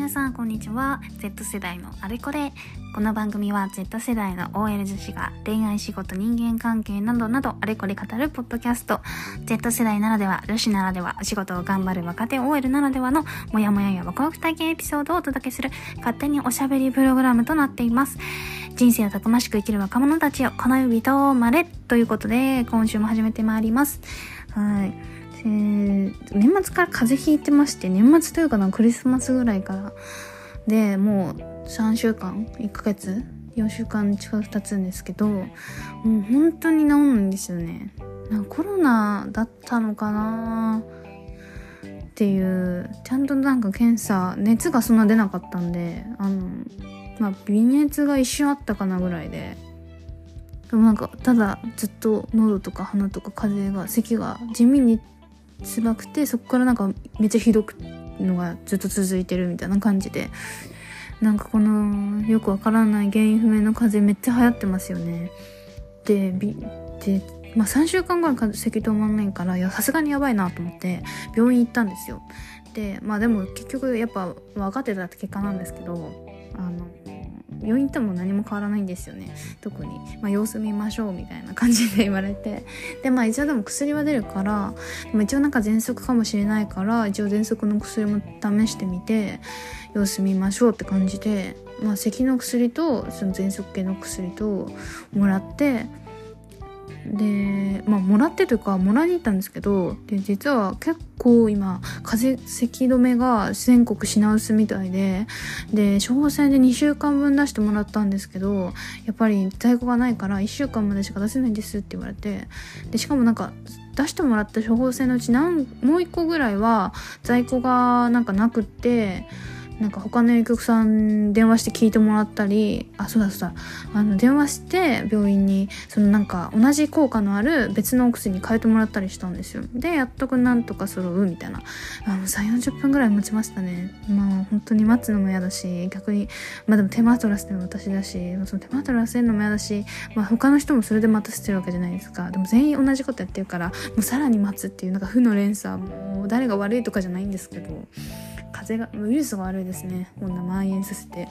皆さんこんにちは。Z 世代のあれこれ。この番組は Z 世代の OL 女子が恋愛仕事人間関係などなどあれこれ語るポッドキャスト。Z 世代ならでは女子ならではお仕事を頑張る若手 OL ならではのモヤモヤやワクワク体験エピソードをお届けする勝手におしゃべりプログラムとなっています。人生をたくましく生きる若者たちよこの指とまれということで今週も始めてまいります。はい。えー、年末から風邪ひいてまして、年末というかな、クリスマスぐらいから。で、もう3週間 ?1 ヶ月 ?4 週間近く経つんですけど、もう本当に治るんですよね。コロナだったのかなっていう、ちゃんとなんか検査、熱がそんな出なかったんで、あの、まあ、微熱が一瞬あったかなぐらいで、でもなんか、ただずっと喉とか鼻とか風邪が、咳が地味に辛くてそこからなんかめっちゃひどくのがずっと続いてるみたいな感じでなんかこのよくわからない原因不明の風邪めっちゃ流行ってますよね。ででまあ、3週間ぐらい咳止まんないからいやさすがにやばいなと思って病院行ったんですよ。でまあでも結局やっぱ分かってたって結果なんですけどあの病院行っても何も変わらないんですよね。特に、まあ、様子見ましょうみたいな感じで言われて。でまあ一応でも薬は出るからでも一応なんか喘息かもしれないから一応喘息の薬も試してみて様子見ましょうって感じでまあ咳の薬とその喘息系の薬ともらってでまあもらってというかもらいに行ったんですけどで実は結構今風邪咳止めが全国品薄みたいでで処方箋で2週間分出してもらったんですけどやっぱり在庫がないから1週間までしか出せないんですって言われてでしかもなんか出してもらった処方箋のうち何もう1個ぐらいは在庫がなんかなくってなんか他の薬局さん電話して聞いてもらったりあそうだそうだ。あの電話して病院にそのなんか同じ効果のある別のお薬に変えてもらったりしたんですよ。でやっとくなんとか揃うみたいな。あの3 4 0分ぐらい待ちましたね。まあ本当に待つのも嫌だし逆にまあでも手間取らせてるの私だしその手間取らせるのも嫌だし、まあ、他の人もそれで待たせてるわけじゃないですか。でも全員同じことやってるからもうさらに待つっていうなんか負の連鎖もう誰が悪いとかじゃないんですけど。風がウイルスが悪いですね。こんな蔓延させて。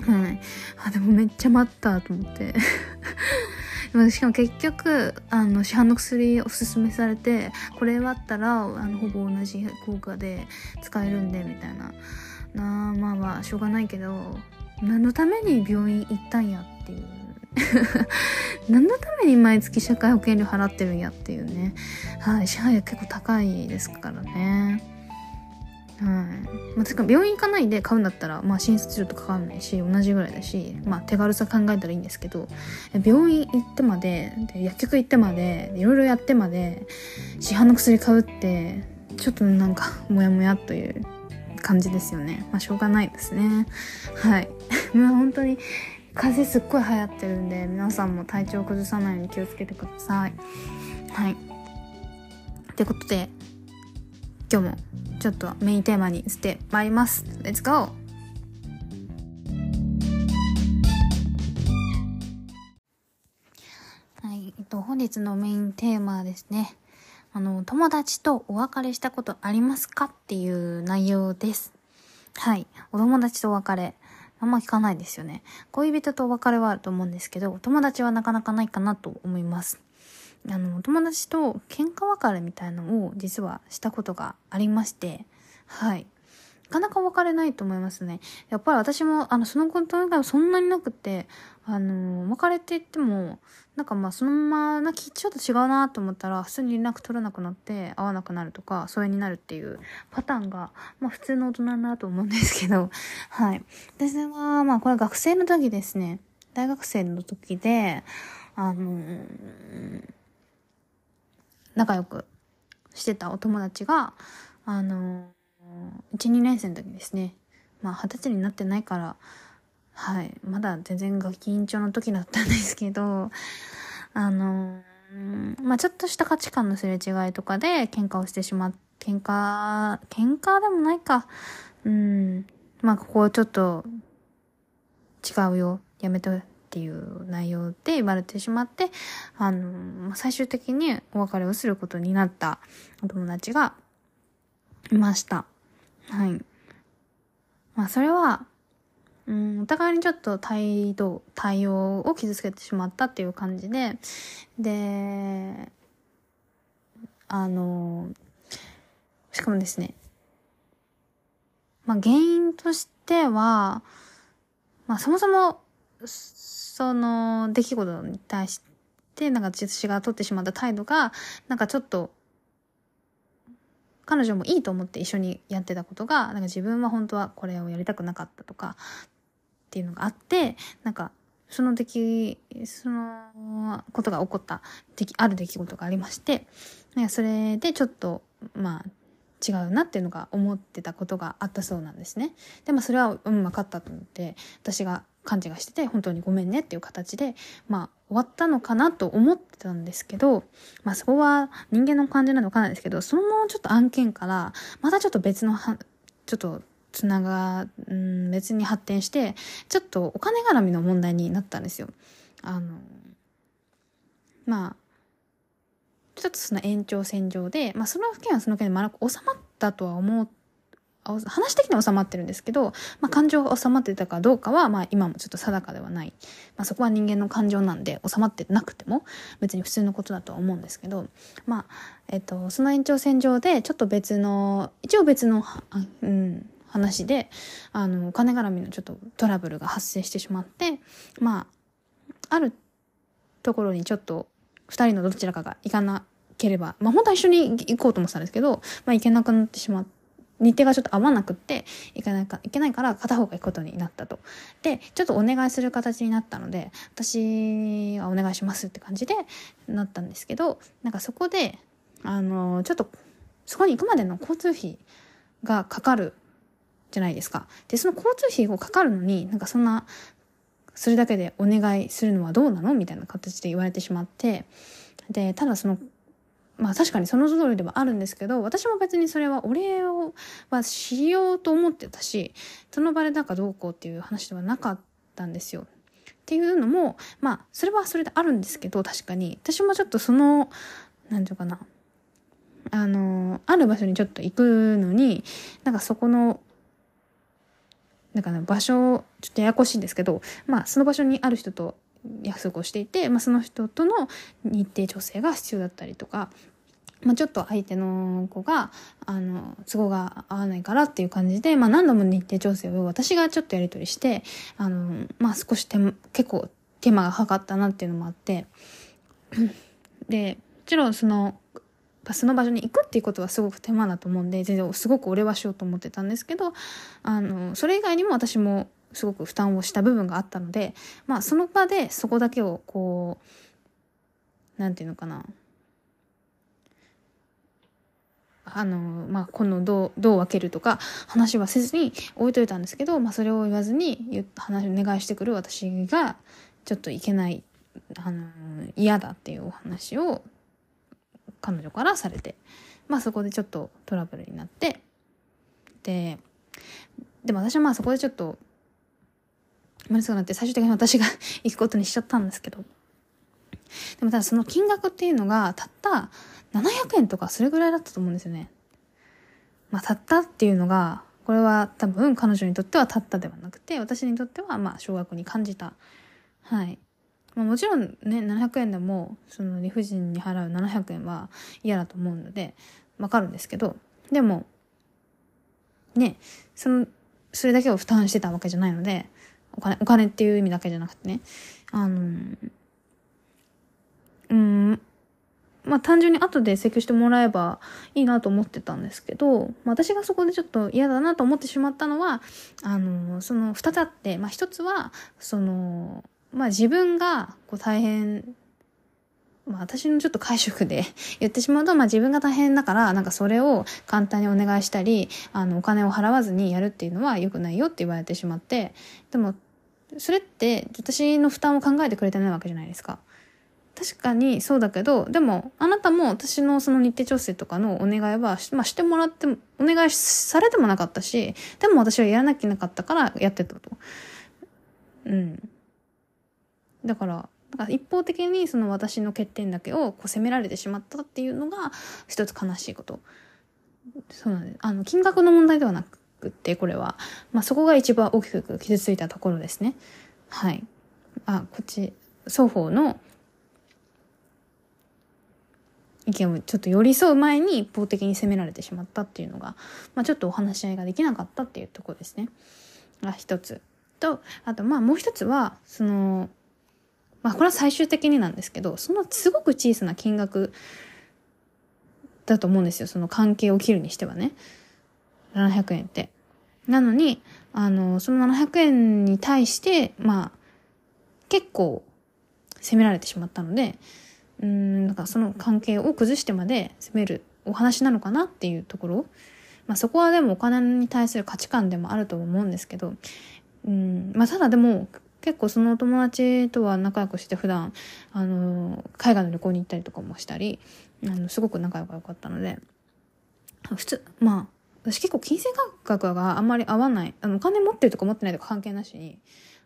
はい。あでもめっちゃ待ったと思って。しかも結局あの市販の薬おすすめされてこれ割ったらあのほぼ同じ効果で使えるんでみたいな。なあまあまあしょうがないけど何のために病院行ったんやっていう。何のために毎月社会保険料払ってるんやっていうね。はい。支配は結構高いですからねはい。まあ、確か病院行かないで買うんだったら、まあ、診察料とかかんないし同じぐらいだし、まあ、手軽さ考えたらいいんですけど病院行ってまでで薬局行ってまでいろいろやってまで市販の薬買うってちょっとなんかモヤモヤという感じですよね。まあしょうがないですね。はい。まあ本当に風邪すっごい流行ってるんで皆さんも体調崩さないように気をつけてください。はい。ってことで今日もちょっとメインテーマにしてまいります。レッツゴーはい、えっと、本日のメインテーマはですね。あの、友達とお別れしたことありますかっていう内容です。はい。お友達とお別れ。あんま聞かないですよね。恋人とお別れはあると思うんですけど、お友達はなかなかないかなと思います。あの、友達と喧嘩別れみたいのを実はしたことがありまして、はい。なかなか別れないと思いますね。やっぱり私も、あの、そのこと以外はそんなになくて、あの、別れていっても、なんかまあそのまま、なきちょっと違うなと思ったら、普通に連絡取らなくなって、会わなくなるとか、疎遠になるっていうパターンが、まあ普通の大人だなと思うんですけど、はい。私は、まあこれ学生の時ですね。大学生の時で、あの仲良くしてたお友達が、あの1、2年生の時ですね。まあ、二十歳になってないから、はい。まだ全然ガキ緊張の時だったんですけど、あのまあ、ちょっとした価値観のすれ違いとかで喧嘩をしてしまっ、喧嘩、喧嘩でもないか。うん。まあ、ここはちょっと違うよ。やめてっていう内容で言われてしまって、あの、最終的にお別れをすることになったお友達がいました。はい。まあそれは、うん、お互いにちょっと態度、対応を傷つけてしまったっていう感じで、で、あの、しかもですね、まあ原因としては、まあそもそも、その出来事に対して、なんか私が取ってしまった態度が、なんかちょっと、彼女もいいと思って一緒にやってたことが、なんか自分は本当はこれをやりたくなかったとか、っていうのがあって、なんか、その出来、そのことが起こったある出来事がありまして、それでちょっと、まあ、違うなっていうのが思ってたことがあったそうなんですね。でもそれは、うん、分かったと思って、私が勘違いしてて、本当にごめんねっていう形で、まあ、終わったのかなと思ってたんですけど、まあそこは人間の感じなのかなんですけど、そのちょっと案件から、またちょっと別のは、ちょっとつなが、うん、別に発展して、ちょっとお金絡みの問題になったんですよ。あの、まあ、ちょっとその延長線上で、まあその件はその件で丸く収まったとは思う、話的には収まってるんですけど、まあ感情が収まってたかどうかは、まあ今もちょっと定かではない。まあそこは人間の感情なんで収まってなくても別に普通のことだとは思うんですけど、まあ、えっと、その延長線上でちょっと別の、一応別の、うん、話で、あの、お金絡みのちょっとトラブルが発生してしまって、まあ、あるところにちょっと二人のどちらかが行かなければ、まあ本当は一緒に行こうと思ってたんですけど、まあ行けなくなってしまって、日程がちょっと合わなくって、行かないか、いけないから片方が行くことになったと。で、ちょっとお願いする形になったので、私がお願いしますって感じでなったんですけど、なんかそこで、あの、ちょっと、そこに行くまでの交通費がかかるじゃないですか。で、その交通費をかかるのに、なんかそんな、それだけでお願いするのはどうなのみたいな形で言われてしまって、で、ただその、まあ確かにその通りではあるんですけど、私も別にそれはお礼を、はしようと思ってたし、その場でなんかどうこうっていう話ではなかったんですよ。っていうのも、まあ、それはそれであるんですけど、確かに。私もちょっとその、なんていうかな。あの、ある場所にちょっと行くのに、なんかそこのなんか、ね、場所、ちょっとややこしいんですけど、まあ、その場所にある人と約束をしていて、まあ、その人との日程調整が必要だったりとか、まあ、ちょっと相手の子が、あの、都合が合わないからっていう感じで、まあ、何度も日程調整を私がちょっとやり取りして、あの、まあ、少し手、結構手間がかかったなっていうのもあって、で、もちろんその、その場所に行くっていうことはすごく手間だと思うんで、全然すごく俺はしようと思ってたんですけど、あの、それ以外にも私もすごく負担をした部分があったので、まあその場でそこだけをこう、なんていうのかな。あの、まあ、このどう、どう分けるとか話はせずに置いといたんですけど、まあ、それを言わずに話お願いしてくる私がちょっといけない、あの、嫌だっていうお話を彼女からされて、まあそこでちょっとトラブルになって、で、でも私はまあそこでちょっと、まずくなって最終的に私が行くことにしちゃったんですけど、でもただその金額っていうのがたった700円とかそれぐらいだったと思うんですよね。まあたったっていうのが、これは多分彼女にとってはたったではなくて、私にとってはまあ少額に感じた。はい。まあ、もちろんね、700円でも、その理不尽に払う700円は嫌だと思うので、わかるんですけど、でも、ね、その、それだけを負担してたわけじゃないので、お金、お金っていう意味だけじゃなくてね、あの、うん、まあ単純に後で請求してもらえばいいなと思ってたんですけど、まあ、私がそこでちょっと嫌だなと思ってしまったのは、あの、その二つあって、まあ一つは、その、まあ自分がこう大変、まあ私のちょっと解釈で 言ってしまうと、まあ自分が大変だから、なんかそれを簡単にお願いしたり、あのお金を払わずにやるっていうのは良くないよって言われてしまって、でも、それって私の負担を考えてくれてないわけじゃないですか。確かにそうだけど、でも、あなたも私のその日程調整とかのお願いは、まあ、してもらっても、お願いされてもなかったし、でも私はやらなきゃいけなかったからやってたと。うん。だから、だか一方的にその私の欠点だけをこう責められてしまったっていうのが一つ悲しいこと。そうなんです。あの、金額の問題ではなくくって、これは。まあ、そこが一番大きく傷ついたところですね。はい。あ、こっち、双方の意見をちょっと寄り添う前に一方的に責められてしまったっていうのが、まあ、ちょっとお話し合いができなかったっていうところですね。が一つ。と、あとまあもう一つは、その、まあこれは最終的になんですけど、そのすごく小さな金額だと思うんですよ。その関係を切るにしてはね。700円って。なのに、あの、その700円に対して、まあ、結構責められてしまったので、うん、なんかその関係を崩してまで責めるお話なのかなっていうところ。まあそこはでもお金に対する価値観でもあると思うんですけど、うん、まあただでも結構その友達とは仲良くして普段、あの、海外の旅行に行ったりとかもしたり、あの、すごく仲良かったので、普通、まあ、私結構金銭感覚があんまり合わない、あの、お金持ってるとか持ってないとか関係なしに、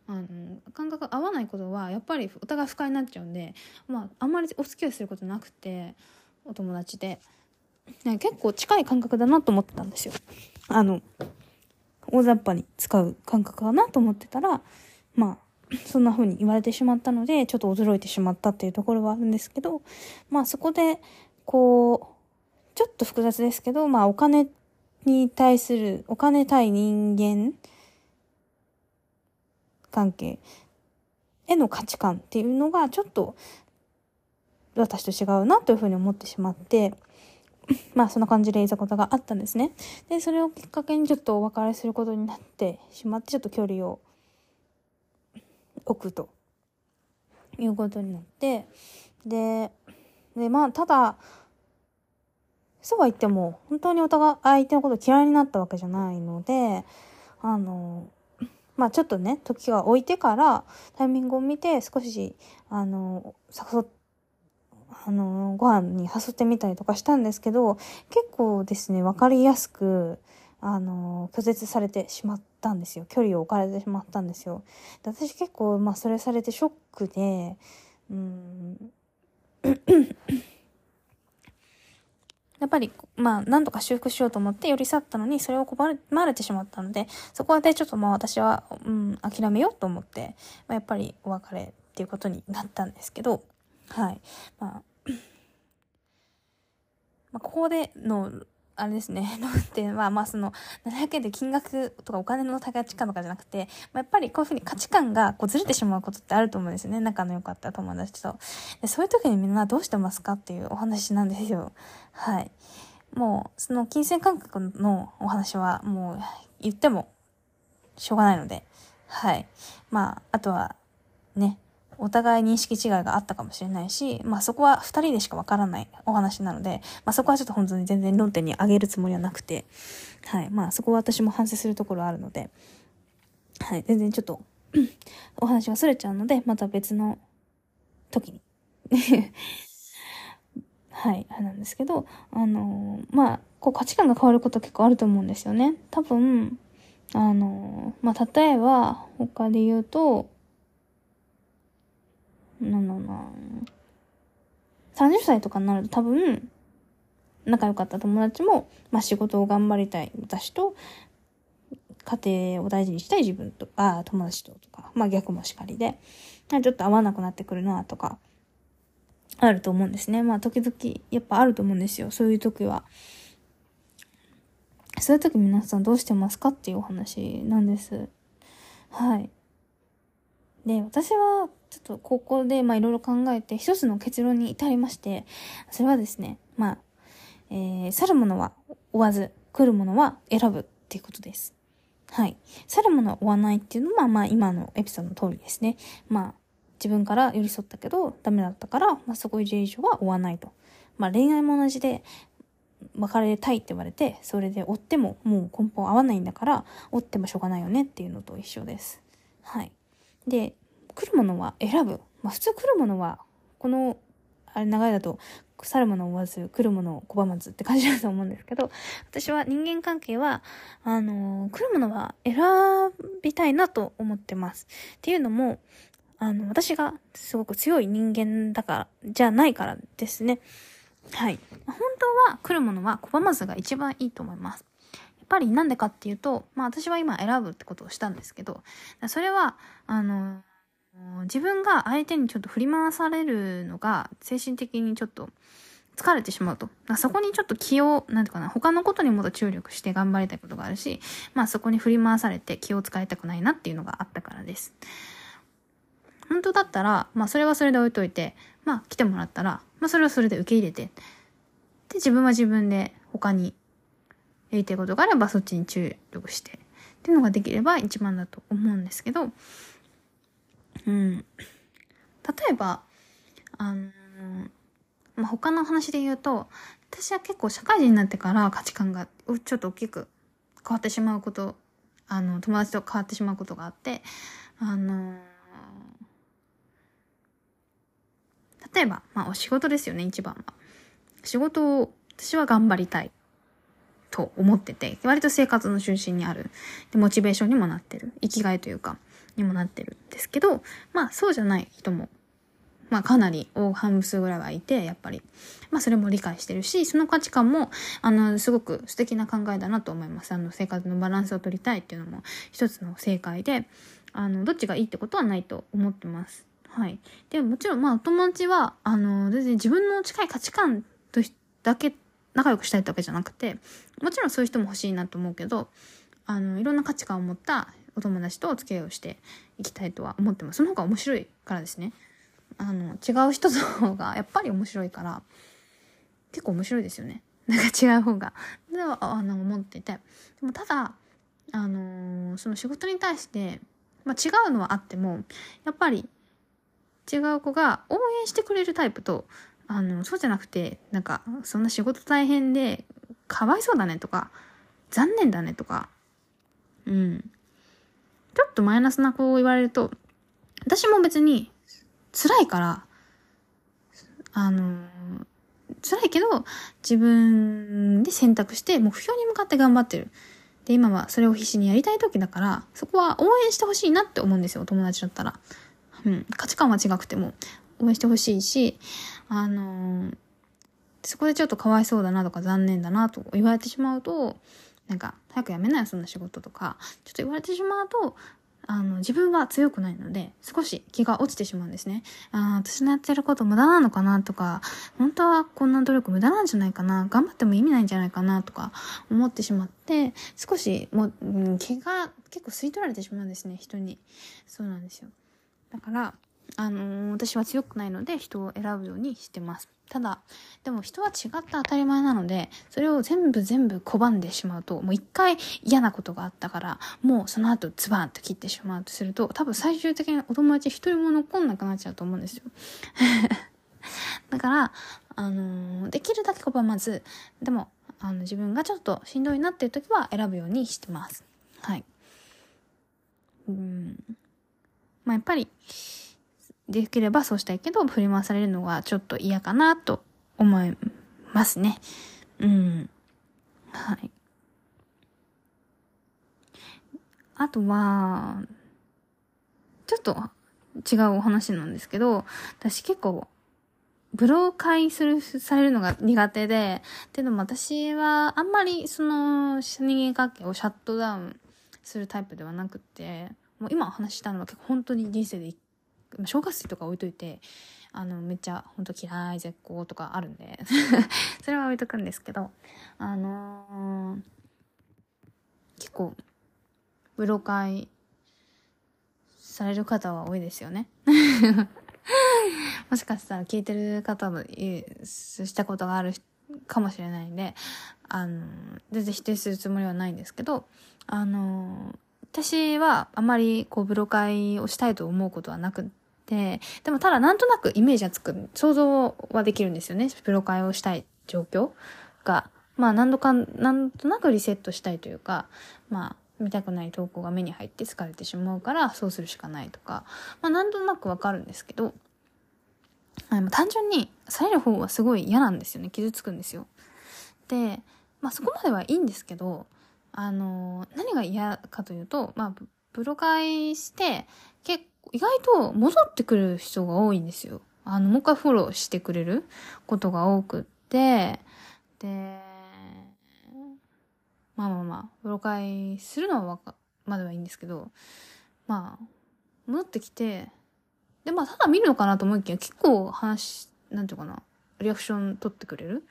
あの、感覚合わないことは、やっぱりお互い不快になっちゃうんで、まあ、あんまりお付き合いすることなくて、お友達で。ね結構近い感覚だなと思ってたんですよ。あの、大雑把に使う感覚かなと思ってたら、まあ、そんな風に言われてしまったので、ちょっと驚いてしまったっていうところはあるんですけど、まあそこで、こう、ちょっと複雑ですけど、まあお金に対する、お金対人間関係への価値観っていうのがちょっと私と違うなというふうに思ってしまって、まあそんな感じでいざことがあったんですね。で、それをきっかけにちょっとお別れすることになってしまって、ちょっと距離を置くということになって、で、で、まあただ、そうは言っても、本当にお互い相手のこと嫌いになったわけじゃないので、あの、まあちょっとね、時が置いてから、タイミングを見て少し、あの、誘って、あの、ご飯に誘ってみたりとかしたんですけど、結構ですね、わかりやすく、あの、拒絶されてしまったんですよ。距離を置かれてしまったんですよ。で私結構、まあ、それされてショックで、うん、やっぱり、まあ、なんとか修復しようと思って寄り添ったのに、それを拒まれてしまったので、そこでちょっとまあ私は、うん、諦めようと思って、まあ、やっぱりお別れっていうことになったんですけど、はい。まあ、まあ、ここでの、あれですね、のっていうのは、まあその、700円で金額とかお金の価値観とかじゃなくて、まあ、やっぱりこういうふうに価値観がこうずれてしまうことってあると思うんですよね。仲の良かった友達と。でそういう時にみんなどうしてますかっていうお話なんですよ。はい。もう、その金銭感覚のお話はもう言ってもしょうがないので、はい。まあ、あとは、ね、お互い認識違いがあったかもしれないし、まあそこは二人でしかわからないお話なので、まあそこはちょっと本当に全然論点に上げるつもりはなくて、はい。まあそこは私も反省するところあるので、はい。全然ちょっとお話が逸れちゃうので、また別の時に はい、なんですけど、あのー、まあ、こう価値観が変わること結構あると思うんですよね。多分、あのー、まあ、例えば、他で言うと、なんだろうな30歳とかになると多分、仲良かった友達も、まあ、仕事を頑張りたい私と、家庭を大事にしたい自分とか、友達ととか、まあ逆もしかりで、ちょっと合わなくなってくるなとか、あると思うんですね。まあ時々、やっぱあると思うんですよ。そういう時は。そういう時皆さんどうしてますかっていうお話なんです。はい。で、私はちょっと高校でまあいろいろ考えて一つの結論に至りまして、それはですね、まあ、えー、去るものは追わず、来るものは選ぶっていうことです。はい。去るものは追わないっていうのは、まあ今のエピソードの通りですね。まあ、自分から寄り添ったけどダメだったから、まあそこ以上は追わないと。まあ恋愛も同じで、別れたいって言われて、それで追ってももう根本合わないんだから、追ってもしょうがないよねっていうのと一緒です。はい。で、来るものは選ぶ。まあ普通来るものは、この、あれ長いだと、去るものを追わず、来るものを拒まずって感じだと思うんですけど、私は人間関係は、あのー、来るものは選びたいなと思ってます。っていうのも、あの、私がすごく強い人間だから、じゃないからですね。はい。本当は来るものは拒まずが一番いいと思います。やっぱりなんでかっていうと、まあ私は今選ぶってことをしたんですけど、それは、あの、自分が相手にちょっと振り回されるのが精神的にちょっと疲れてしまうと。そこにちょっと気を、なんていうかな、他のことにもっと注力して頑張りたいことがあるし、まあそこに振り回されて気を使いたくないなっていうのがあったからです。本当だったら、まあそれはそれで置いといて、まあ来てもらったら、まあそれはそれで受け入れて、で自分は自分で他にやりたいことがあればそっちに注力して、っていうのができれば一番だと思うんですけど、うん。例えば、あのまあ、他の話で言うと、私は結構社会人になってから価値観がちょっと大きく変わってしまうこと、あの、友達と変わってしまうことがあって、あの例えば、まあお仕事ですよね、一番は。仕事を私は頑張りたいと思ってて、割と生活の中心にある。で、モチベーションにもなってる。生きがいというか、にもなってるんですけど、まあそうじゃない人もまあかなり大半数ぐらいはいて、やっぱり。まあそれも理解してるし、その価値観も、あの、すごく素敵な考えだなと思います。あの、生活のバランスを取りたいっていうのも一つの正解で、あの、どっちがいいってことはないと思ってます。はい。でもちろん、まあお友達は、あの、全然自分の近い価値観とだけ仲良くしたいってわけじゃなくて、もちろんそういう人も欲しいなと思うけど、あの、いろんな価値観を持ったお友達とお付き合いをしていきたいとは思ってます。その方が面白いからですね。あの、違う人の方がやっぱり面白いから、結構面白いですよね。なんか違う方が。では、あの、思っていて。でもただ、あのー、その仕事に対して、まあ、違うのはあっても、やっぱり違う子が応援してくれるタイプと、あの、そうじゃなくて、なんか、そんな仕事大変で、かわいそうだねとか、残念だねとか、うん。ちょっとマイナスな子を言われると、私も別に辛いから、あの、辛いけど、自分で選択して目標に向かって頑張ってる。で、今はそれを必死にやりたい時だから、そこは応援してほしいなって思うんですよ、お友達だったら。うん、価値観は違くても応援してほしいし、あのそこでちょっとかわいそうだなとか残念だなと言われてしまうと、なんか、早くやめなよ、そんな仕事とか、ちょっと言われてしまうと、あの、自分は強くないので、少し気が落ちてしまうんですね。ああ、私のやってること無駄なのかなとか、本当はこんな努力無駄なんじゃないかな、頑張っても意味ないんじゃないかなとか思ってしまって、少しもう、気が結構吸い取られてしまうんですね、人に。そうなんですよ。だから、あのー、私は強くないので人を選ぶようにしてます。ただ、でも人は違って当たり前なので、それを全部全部拒んでしまうと、もう一回嫌なことがあったから、もうその後ズバーンと切ってしまうとすると、多分最終的にお友達一人も残んなくなっちゃうと思うんですよ。だから、あのー、できるだけ拒まず、でも、あの、自分がちょっとしんどいなっていう時は選ぶようにしてます。はい。うん。まあ、やっぱり、できればそうしたいけど、振り回されるのはちょっと嫌かなと思いますね。うん。はい。あとは、ちょっと違うお話なんですけど、私結構、ブロー会する、されるのが苦手で、でも私はあんまりその人間関係をシャットダウンするタイプではなくて、もう今お話したのは結構本当に人生で小学生とか置いといて、あの、めっちゃ本当嫌い、絶好とかあるんで それは置いとくんですけど、あのー、結構、ブロ会される方は多いですよね。もしかしたら聞いてる方もしたことがあるかもしれないんで、あの、全然否定するつもりはないんですけど、あの、私はあまりこうブロ会をしたいと思うことはなくて、でもただなんとなくイメージはつく、想像はできるんですよね。プロ会をしたい状況が。まあ何度か、なんとなくリセットしたいというか、まあ見たくない投稿が目に入って疲れてしまうからそうするしかないとか、まあなんとなくわかるんですけど、あの単純にされる方はすごい嫌なんですよね。傷つくんですよ。で、まあそこまではいいんですけど、あの、何が嫌かというと、まあ、プロ会して、結構意外と戻ってくる人が多いんですよ。あの、もう一回フォローしてくれることが多くって、で、まあまあまあブロ会するのはわかまだはいいんですけどまあ戻ってきてでまあただ見るのかなと思いきや結構話なんていうかなリアクション取ってくれる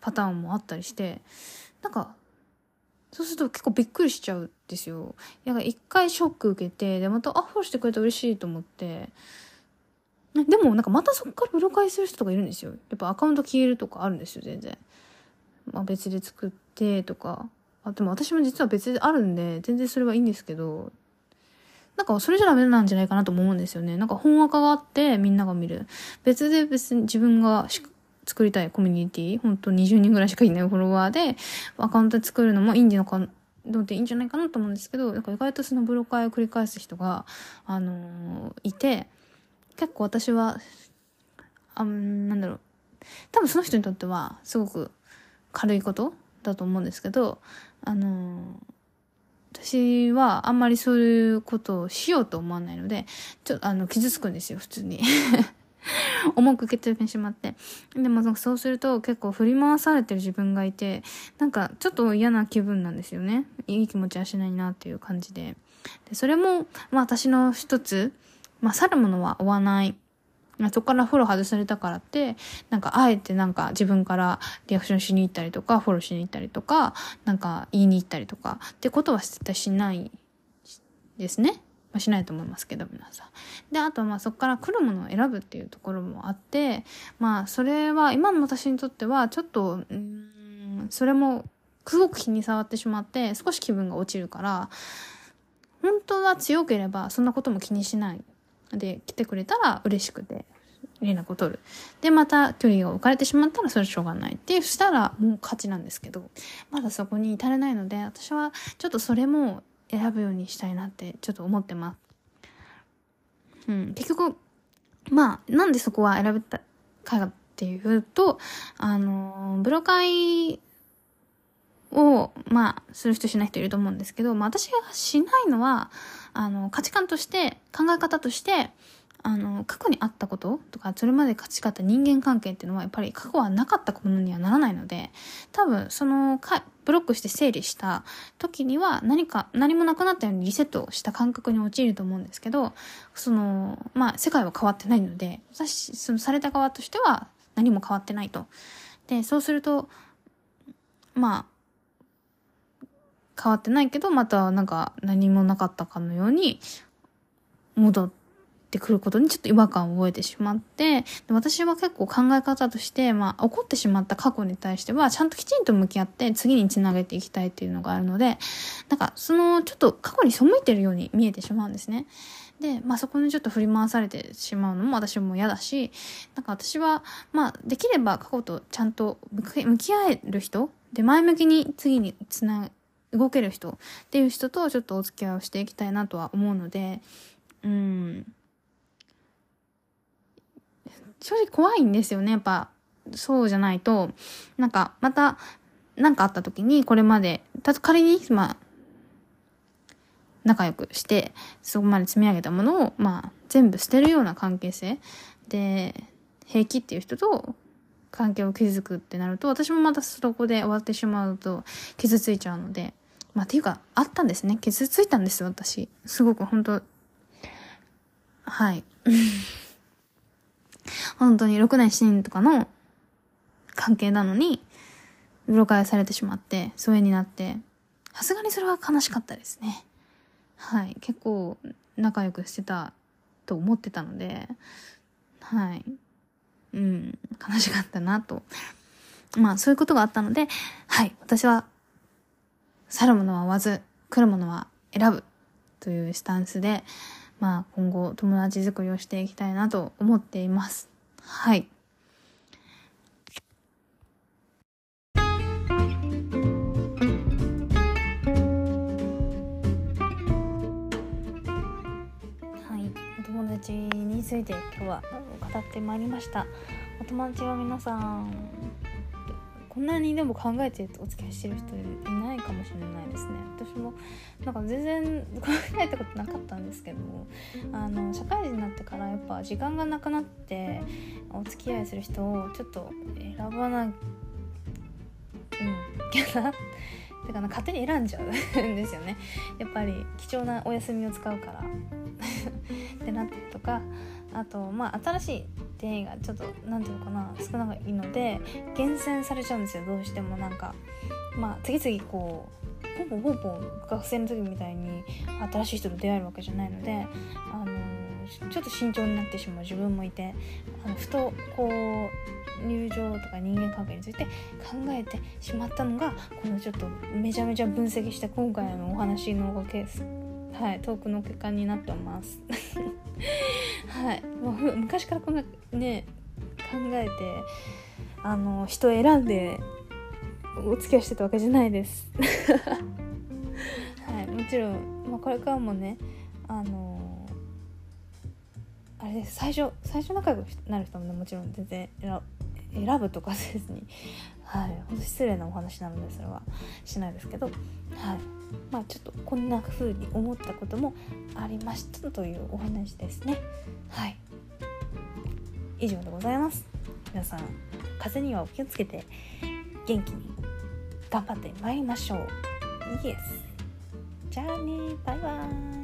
パターンもあったりしてなんかそうすると結構びっくりしちゃうんですよ。なんか一回ショック受けて、で、また、あ、フォーしてくれたら嬉しいと思って、でもなんかまたそっからブロ返する人とかいるんですよ。やっぱアカウント消えるとかあるんですよ、全然。まあ別で作ってとか。あ、でも私も実は別であるんで、全然それはいいんですけど、なんかそれじゃダメなんじゃないかなと思うんですよね。なんか本赤があってみんなが見る。別で別に自分が作りたいコミュニティ、本当20人ぐらいしかいないフォロワーで、アカウント作るのもいいんじゃないかどうでいいんじゃないかなと思うんですけど、なんか意外とそのブロカーを繰り返す人が、あのー、いて、結構私は、あなんだろう。多分その人にとっては、すごく軽いことだと思うんですけど、あのー、私はあんまりそういうことをしようと思わないので、ちょっとあの、傷つくんですよ、普通に。重く受け止めてしまって。でもそうすると結構振り回されてる自分がいて、なんかちょっと嫌な気分なんですよね。いい気持ちはしないなっていう感じで。でそれも、まあ私の一つ、まあ去るものは追わない。そこからフォロー外されたからって、なんかあえてなんか自分からリアクションしに行ったりとか、フォローしに行ったりとか、なんか言いに行ったりとかってことは絶対しないですね。まあ、しないと思いますけど皆さん。であとまあそこから来るものを選ぶっていうところもあってまあそれは今の私にとってはちょっとうんそれもすごく気に障ってしまって少し気分が落ちるから本当は強ければそんなことも気にしないで来てくれたら嬉しくて連絡を取る。で、また距離が置かれてしまったらそれはしょうがないってしたらもう勝ちなんですけど、まだそこに至れないので、私はちょっとそれも選ぶようにしたいなってちょっと思ってます。うん、結局、まあ、なんでそこは選べたかっていうと、あの、ブロ会を、まあ、する人しない人いると思うんですけど、まあ私がしないのは、あの、価値観として、考え方として、あの、過去にあったこととか、それまで勝ち勝った人間関係っていうのは、やっぱり過去はなかったものにはならないので、多分、そのか、ブロックして整理した時には、何か、何もなくなったようにリセットした感覚に陥ると思うんですけど、その、まあ、世界は変わってないので、私、そのされた側としては何も変わってないと。で、そうすると、まあ、変わってないけど、またなんか何もなかったかのように戻って、くることにちょっと違和感を覚えてしまって、私は結構考え方として、まあ、起こってしまった過去に対しては、ちゃんときちんと向き合って次につなげていきたいっていうのがあるので、なんか、その、ちょっと過去に背いてるように見えてしまうんですね。で、まあそこにちょっと振り回されてしまうのも私も嫌だし、なんか私は、まあできれば過去とちゃんと向き合える人で前向きに次につな、動ける人っていう人とちょっとお付き合いをしていきたいなとは思うので、うん。正直怖いんですよね、やっぱ。そうじゃないと、なんか、また、何かあった時に、これまで、たと仮に、まあ、仲良くして、そこまで積み上げたものを、まあ、全部捨てるような関係性で、平気っていう人と関係を築くってなると、私もまたそこで終わってしまうと傷ついちゃうので、まあ、っていうか、あったんですね。傷ついたんですよ、私。すごく、本当はい。本当に6年7年とかの関係なのに、ブロカされてしまって、疎遠になって、さすがにそれは悲しかったですね。はい。結構仲良くしてたと思ってたので、はい。うん、悲しかったなと。まあ、そういうことがあったので、はい。私は、去るものは追わず、来るものは選ぶというスタンスで、まあ、今後友達作りをしていきたいなと思っています。はい。お友達について今日は語ってまいりましたお友達は皆さんこんなにでも考えてお付き合いしてる人いないかもしれない私もなんか全然考えたことなかったんですけどもあの社会人になってからやっぱ時間がなくなってお付き合いする人をちょっと選ばなうん、きゃなだから勝手に選んじゃうんですよね。やっぱり貴重なお休みを使うから。ってなったりとかあとまあ新しい出会いがちょっと何て言うのかな少ないので厳選されちゃうんですよ。どうしてもなんかまあ次々こうポンポンポンポン学生の時みたいに新しい人と出会えるわけじゃないのであのちょっと慎重になってしまう自分もいてあのふとこう入場とか人間関係について考えてしまったのがこのちょっとめちゃめちゃ分析した今回のお話のおかげです。はい、トークの結果になってます。はい、もう昔からこんなね考えてあの人選んでお付き合いしてたわけじゃないです。はい、もちろん、まあ、これからもねあのあれです。最初最初仲良くなる人もねもちろん全然選ぶとかせずに。はい本当失礼なお話なのでそれはしないですけど。はいまあちょっとこんな風に思ったこともありましたというお話ですね。はい。以上でございます。皆さん風邪にはお気をつけて。元気に頑張ってまいりましょうイエスじゃあねバイバーイ